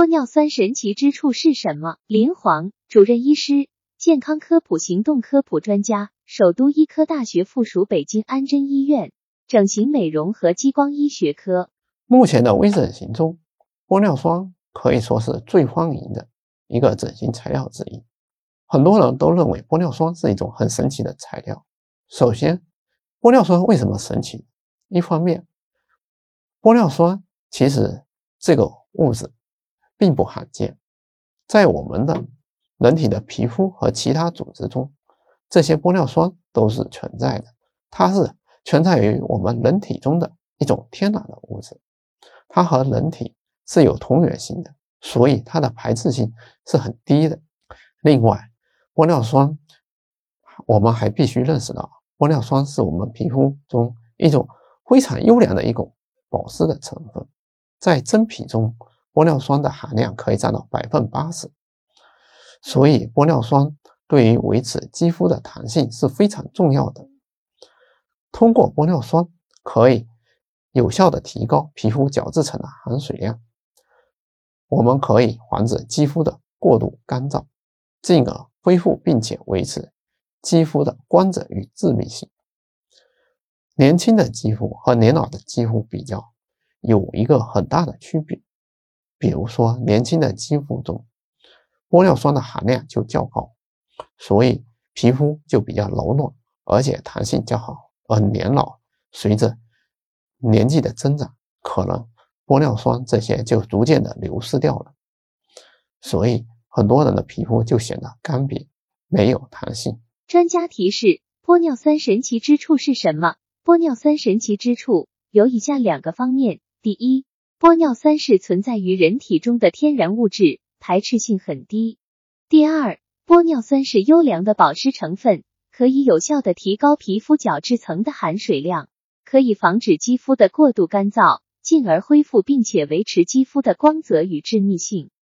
玻尿酸神奇之处是什么？林煌，主任医师，健康科普行动科普专家，首都医科大学附属北京安贞医院整形美容和激光医学科。目前的微整形中，玻尿酸可以说是最欢迎的一个整形材料之一。很多人都认为玻尿酸是一种很神奇的材料。首先，玻尿酸为什么神奇？一方面，玻尿酸其实这个物质。并不罕见，在我们的人体的皮肤和其他组织中，这些玻尿酸都是存在的。它是存在于我们人体中的一种天然的物质，它和人体是有同源性的，所以它的排斥性是很低的。另外，玻尿酸我们还必须认识到，玻尿酸是我们皮肤中一种非常优良的一种保湿的成分，在真皮中。玻尿酸的含量可以占到百分之八十，所以玻尿酸对于维持肌肤的弹性是非常重要的。通过玻尿酸可以有效的提高皮肤角质层的含水量，我们可以防止肌肤的过度干燥，进而恢复并且维持肌肤的光泽与致密性。年轻的肌肤和年老的肌肤比较，有一个很大的区别。比如说，年轻的肌肤中，玻尿酸的含量就较高，所以皮肤就比较柔软，而且弹性较好。而年老，随着年纪的增长，可能玻尿酸这些就逐渐的流失掉了，所以很多人的皮肤就显得干瘪，没有弹性。专家提示：玻尿酸神奇之处是什么？玻尿酸神奇之处有以下两个方面：第一，玻尿酸是存在于人体中的天然物质，排斥性很低。第二，玻尿酸是优良的保湿成分，可以有效的提高皮肤角质层的含水量，可以防止肌肤的过度干燥，进而恢复并且维持肌肤的光泽与致密性。